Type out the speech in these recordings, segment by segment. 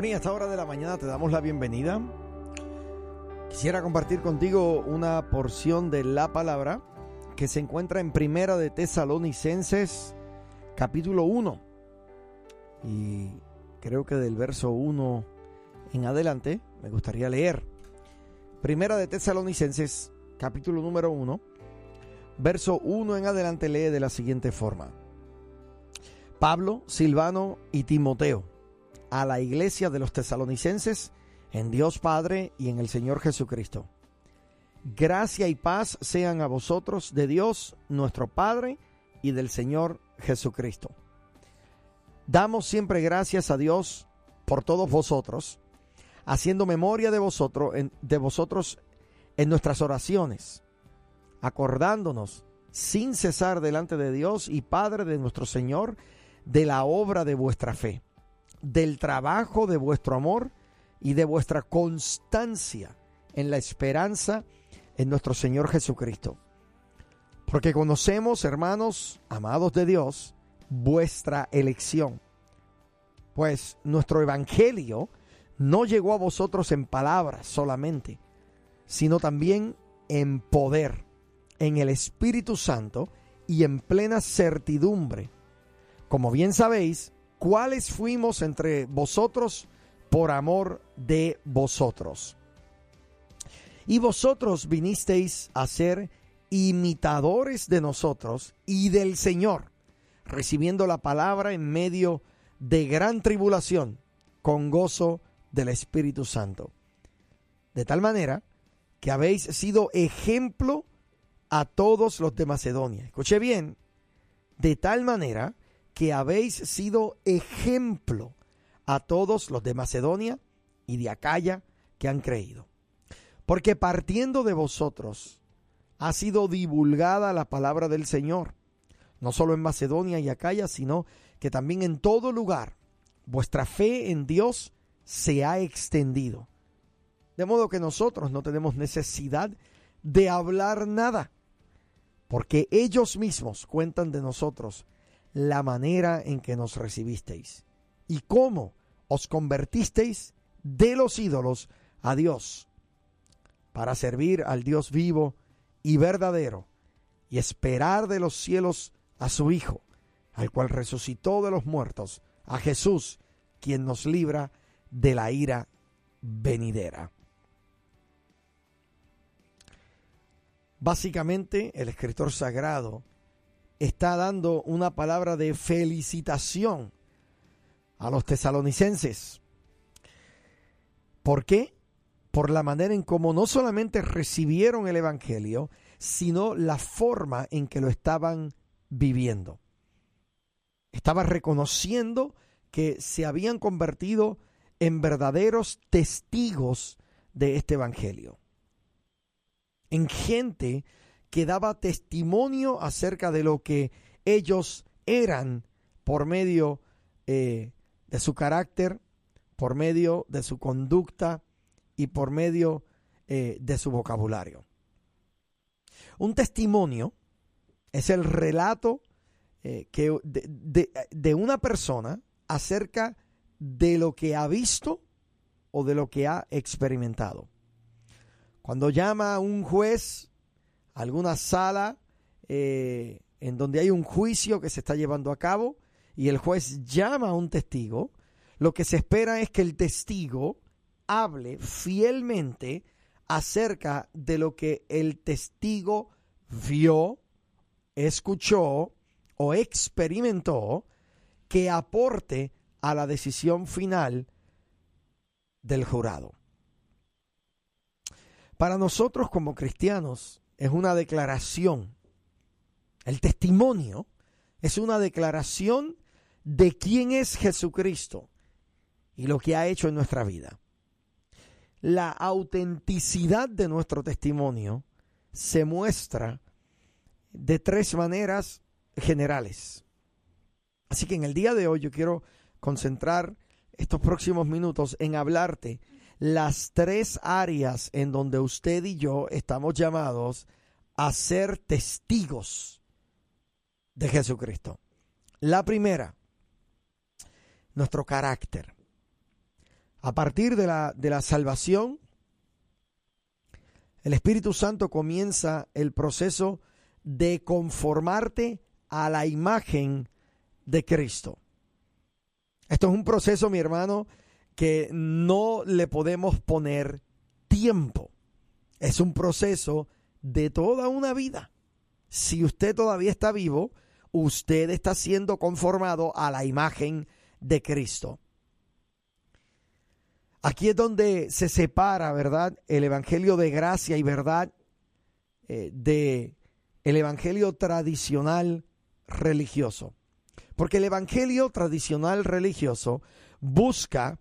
Bueno, esta hora de la mañana te damos la bienvenida. Quisiera compartir contigo una porción de la palabra que se encuentra en Primera de Tesalonicenses, capítulo 1. Y creo que del verso 1 en adelante me gustaría leer. Primera de Tesalonicenses, capítulo número 1, verso 1 en adelante lee de la siguiente forma. Pablo, Silvano y Timoteo a la iglesia de los tesalonicenses en Dios Padre y en el Señor Jesucristo. Gracia y paz sean a vosotros de Dios nuestro Padre y del Señor Jesucristo. Damos siempre gracias a Dios por todos vosotros, haciendo memoria de vosotros en, de vosotros en nuestras oraciones, acordándonos sin cesar delante de Dios y Padre de nuestro Señor de la obra de vuestra fe del trabajo de vuestro amor y de vuestra constancia en la esperanza en nuestro Señor Jesucristo. Porque conocemos, hermanos, amados de Dios, vuestra elección. Pues nuestro Evangelio no llegó a vosotros en palabras solamente, sino también en poder, en el Espíritu Santo y en plena certidumbre. Como bien sabéis, cuáles fuimos entre vosotros por amor de vosotros. Y vosotros vinisteis a ser imitadores de nosotros y del Señor, recibiendo la palabra en medio de gran tribulación, con gozo del Espíritu Santo. De tal manera que habéis sido ejemplo a todos los de Macedonia. Escuche bien, de tal manera que habéis sido ejemplo a todos los de Macedonia y de Acaya que han creído. Porque partiendo de vosotros ha sido divulgada la palabra del Señor, no solo en Macedonia y Acaya, sino que también en todo lugar vuestra fe en Dios se ha extendido. De modo que nosotros no tenemos necesidad de hablar nada, porque ellos mismos cuentan de nosotros la manera en que nos recibisteis y cómo os convertisteis de los ídolos a Dios para servir al Dios vivo y verdadero y esperar de los cielos a su Hijo, al cual resucitó de los muertos, a Jesús, quien nos libra de la ira venidera. Básicamente, el escritor sagrado está dando una palabra de felicitación a los tesalonicenses. ¿Por qué? Por la manera en cómo no solamente recibieron el Evangelio, sino la forma en que lo estaban viviendo. Estaba reconociendo que se habían convertido en verdaderos testigos de este Evangelio. En gente que daba testimonio acerca de lo que ellos eran por medio eh, de su carácter, por medio de su conducta y por medio eh, de su vocabulario. Un testimonio es el relato eh, que, de, de una persona acerca de lo que ha visto o de lo que ha experimentado. Cuando llama a un juez alguna sala eh, en donde hay un juicio que se está llevando a cabo y el juez llama a un testigo, lo que se espera es que el testigo hable fielmente acerca de lo que el testigo vio, escuchó o experimentó que aporte a la decisión final del jurado. Para nosotros como cristianos es una declaración. El testimonio es una declaración de quién es Jesucristo y lo que ha hecho en nuestra vida. La autenticidad de nuestro testimonio se muestra de tres maneras generales. Así que en el día de hoy yo quiero concentrar estos próximos minutos en hablarte las tres áreas en donde usted y yo estamos llamados a ser testigos de Jesucristo. La primera, nuestro carácter. A partir de la, de la salvación, el Espíritu Santo comienza el proceso de conformarte a la imagen de Cristo. Esto es un proceso, mi hermano, que no le podemos poner tiempo. Es un proceso de toda una vida. Si usted todavía está vivo, usted está siendo conformado a la imagen de Cristo. Aquí es donde se separa, ¿verdad? El evangelio de gracia y verdad eh, de el evangelio tradicional religioso. Porque el evangelio tradicional religioso busca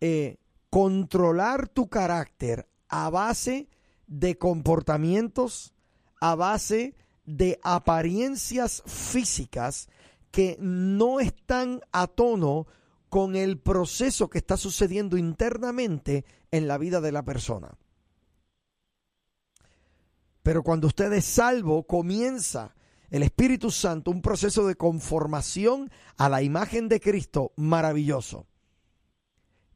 eh, controlar tu carácter a base de comportamientos, a base de apariencias físicas que no están a tono con el proceso que está sucediendo internamente en la vida de la persona. Pero cuando usted es salvo, comienza el Espíritu Santo un proceso de conformación a la imagen de Cristo maravilloso.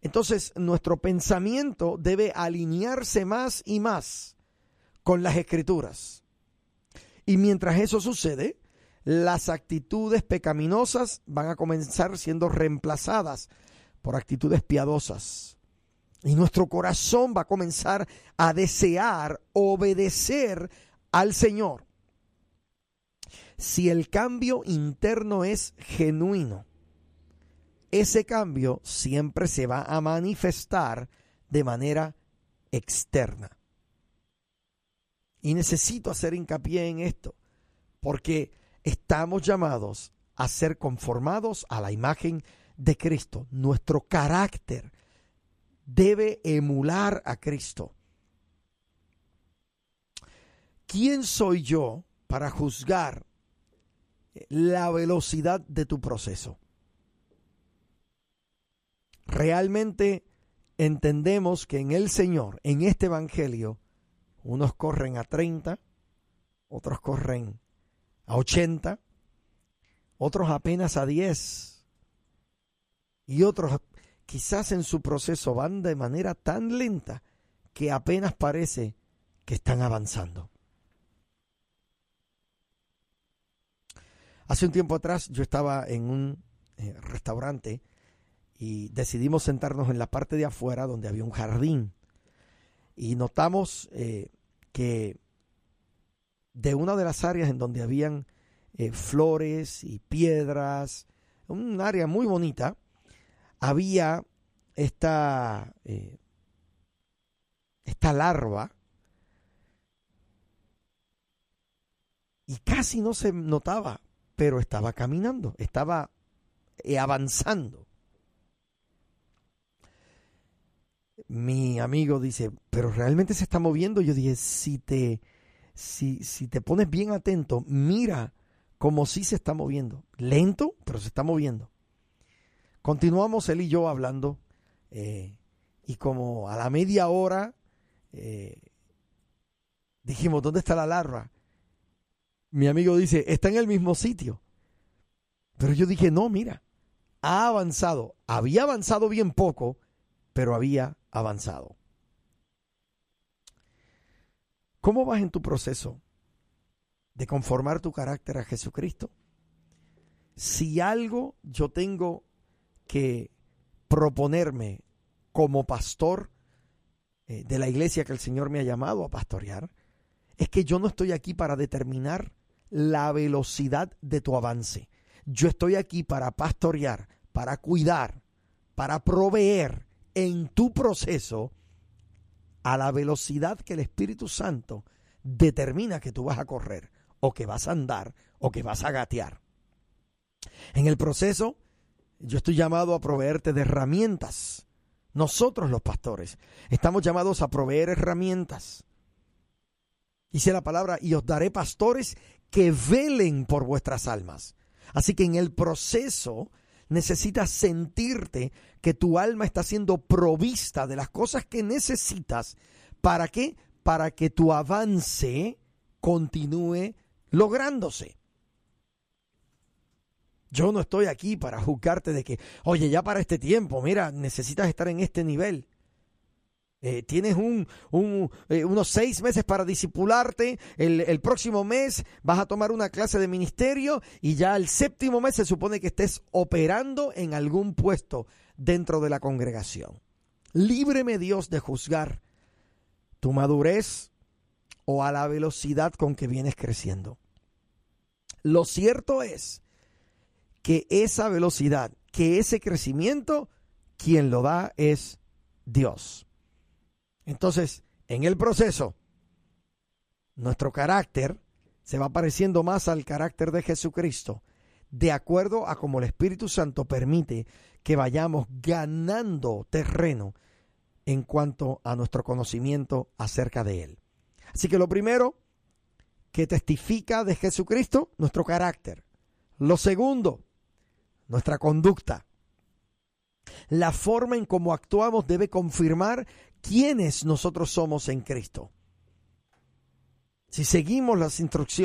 Entonces nuestro pensamiento debe alinearse más y más con las escrituras. Y mientras eso sucede, las actitudes pecaminosas van a comenzar siendo reemplazadas por actitudes piadosas. Y nuestro corazón va a comenzar a desear obedecer al Señor. Si el cambio interno es genuino, ese cambio siempre se va a manifestar de manera externa. Y necesito hacer hincapié en esto, porque estamos llamados a ser conformados a la imagen de Cristo. Nuestro carácter debe emular a Cristo. ¿Quién soy yo para juzgar la velocidad de tu proceso? Realmente entendemos que en el Señor, en este Evangelio, unos corren a 30, otros corren a 80, otros apenas a 10 y otros quizás en su proceso van de manera tan lenta que apenas parece que están avanzando. Hace un tiempo atrás yo estaba en un eh, restaurante y decidimos sentarnos en la parte de afuera donde había un jardín y notamos eh, que de una de las áreas en donde habían eh, flores y piedras, un área muy bonita, había esta, eh, esta larva y casi no se notaba, pero estaba caminando, estaba avanzando. Mi amigo dice, pero realmente se está moviendo. Yo dije, si te, si, si te pones bien atento, mira como si se está moviendo. Lento, pero se está moviendo. Continuamos él y yo hablando eh, y como a la media hora eh, dijimos, ¿dónde está la larva? Mi amigo dice, está en el mismo sitio. Pero yo dije, no, mira, ha avanzado. Había avanzado bien poco, pero había avanzado. ¿Cómo vas en tu proceso de conformar tu carácter a Jesucristo? Si algo yo tengo que proponerme como pastor eh, de la iglesia que el Señor me ha llamado a pastorear, es que yo no estoy aquí para determinar la velocidad de tu avance. Yo estoy aquí para pastorear, para cuidar, para proveer en tu proceso a la velocidad que el Espíritu Santo determina que tú vas a correr, o que vas a andar, o que vas a gatear. En el proceso, yo estoy llamado a proveerte de herramientas. Nosotros los pastores estamos llamados a proveer herramientas. Dice la palabra, y os daré pastores que velen por vuestras almas. Así que en el proceso necesitas sentirte que tu alma está siendo provista de las cosas que necesitas. ¿Para qué? Para que tu avance continúe lográndose. Yo no estoy aquí para juzgarte de que, oye, ya para este tiempo, mira, necesitas estar en este nivel. Eh, tienes un, eh, unos seis meses para disipularte. El, el, próximo mes vas a tomar una clase de ministerio y ya el séptimo mes se supone que estés operando en algún puesto dentro de la congregación. Líbreme Dios de juzgar tu madurez o a la velocidad con que vienes creciendo. Lo cierto es que esa velocidad, que ese crecimiento, quien lo da es Dios. Entonces, en el proceso, nuestro carácter se va pareciendo más al carácter de Jesucristo, de acuerdo a como el Espíritu Santo permite que vayamos ganando terreno en cuanto a nuestro conocimiento acerca de Él. Así que lo primero que testifica de Jesucristo, nuestro carácter. Lo segundo, nuestra conducta. La forma en cómo actuamos debe confirmar quiénes nosotros somos en Cristo. Si seguimos las,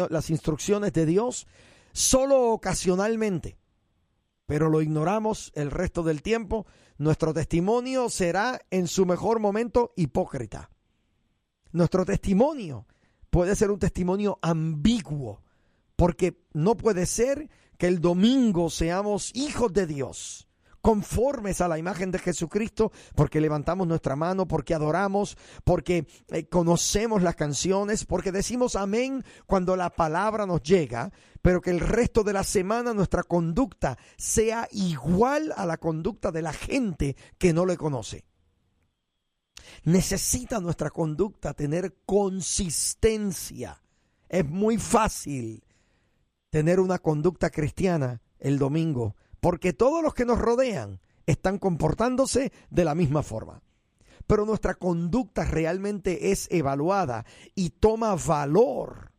las instrucciones de Dios, solo ocasionalmente, pero lo ignoramos el resto del tiempo, nuestro testimonio será en su mejor momento hipócrita. Nuestro testimonio puede ser un testimonio ambiguo, porque no puede ser que el domingo seamos hijos de Dios conformes a la imagen de Jesucristo, porque levantamos nuestra mano, porque adoramos, porque eh, conocemos las canciones, porque decimos amén cuando la palabra nos llega, pero que el resto de la semana nuestra conducta sea igual a la conducta de la gente que no le conoce. Necesita nuestra conducta tener consistencia. Es muy fácil tener una conducta cristiana el domingo porque todos los que nos rodean están comportándose de la misma forma. Pero nuestra conducta realmente es evaluada y toma valor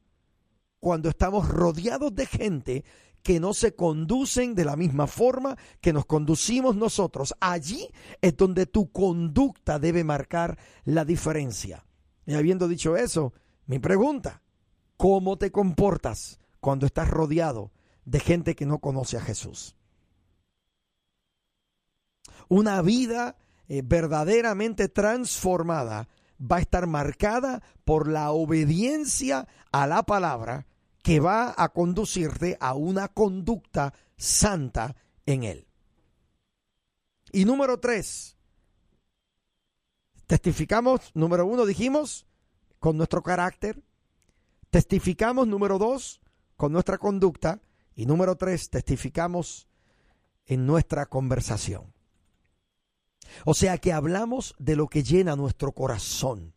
cuando estamos rodeados de gente que no se conducen de la misma forma que nos conducimos nosotros. Allí es donde tu conducta debe marcar la diferencia. Y habiendo dicho eso, mi pregunta, ¿cómo te comportas cuando estás rodeado de gente que no conoce a Jesús? Una vida eh, verdaderamente transformada va a estar marcada por la obediencia a la palabra que va a conducirte a una conducta santa en él. Y número tres, testificamos, número uno dijimos, con nuestro carácter, testificamos, número dos, con nuestra conducta, y número tres, testificamos en nuestra conversación. O sea que hablamos de lo que llena nuestro corazón.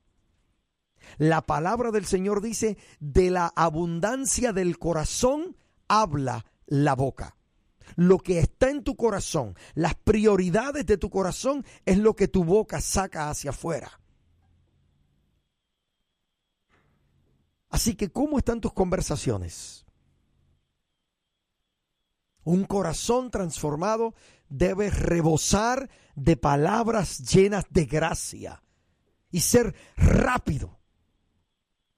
La palabra del Señor dice, de la abundancia del corazón habla la boca. Lo que está en tu corazón, las prioridades de tu corazón es lo que tu boca saca hacia afuera. Así que, ¿cómo están tus conversaciones? Un corazón transformado debe rebosar de palabras llenas de gracia y ser rápido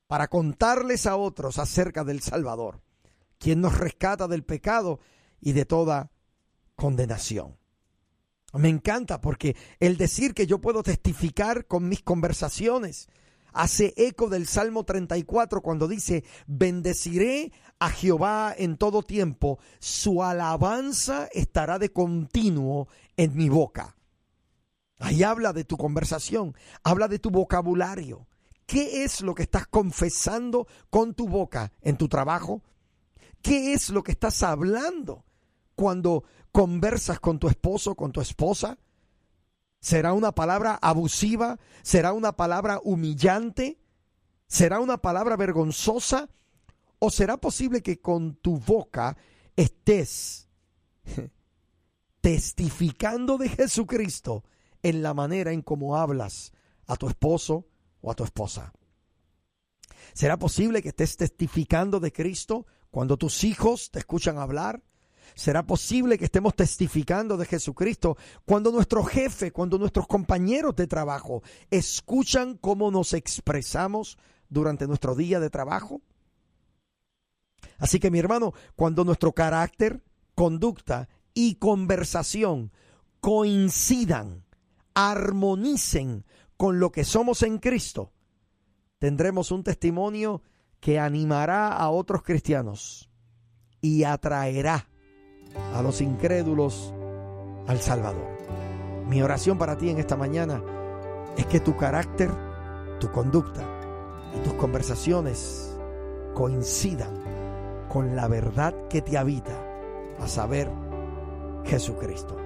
para contarles a otros acerca del Salvador, quien nos rescata del pecado y de toda condenación. Me encanta porque el decir que yo puedo testificar con mis conversaciones hace eco del Salmo 34 cuando dice, bendeciré a Jehová en todo tiempo, su alabanza estará de continuo en mi boca. Ahí habla de tu conversación, habla de tu vocabulario. ¿Qué es lo que estás confesando con tu boca en tu trabajo? ¿Qué es lo que estás hablando cuando conversas con tu esposo, con tu esposa? ¿Será una palabra abusiva? ¿Será una palabra humillante? ¿Será una palabra vergonzosa? ¿O será posible que con tu boca estés testificando de Jesucristo en la manera en cómo hablas a tu esposo o a tu esposa? ¿Será posible que estés testificando de Cristo cuando tus hijos te escuchan hablar? ¿Será posible que estemos testificando de Jesucristo cuando nuestro jefe, cuando nuestros compañeros de trabajo escuchan cómo nos expresamos durante nuestro día de trabajo? Así que mi hermano, cuando nuestro carácter, conducta y conversación coincidan, armonicen con lo que somos en Cristo, tendremos un testimonio que animará a otros cristianos y atraerá a los incrédulos al Salvador. Mi oración para ti en esta mañana es que tu carácter, tu conducta y tus conversaciones coincidan con la verdad que te habita, a saber, Jesucristo.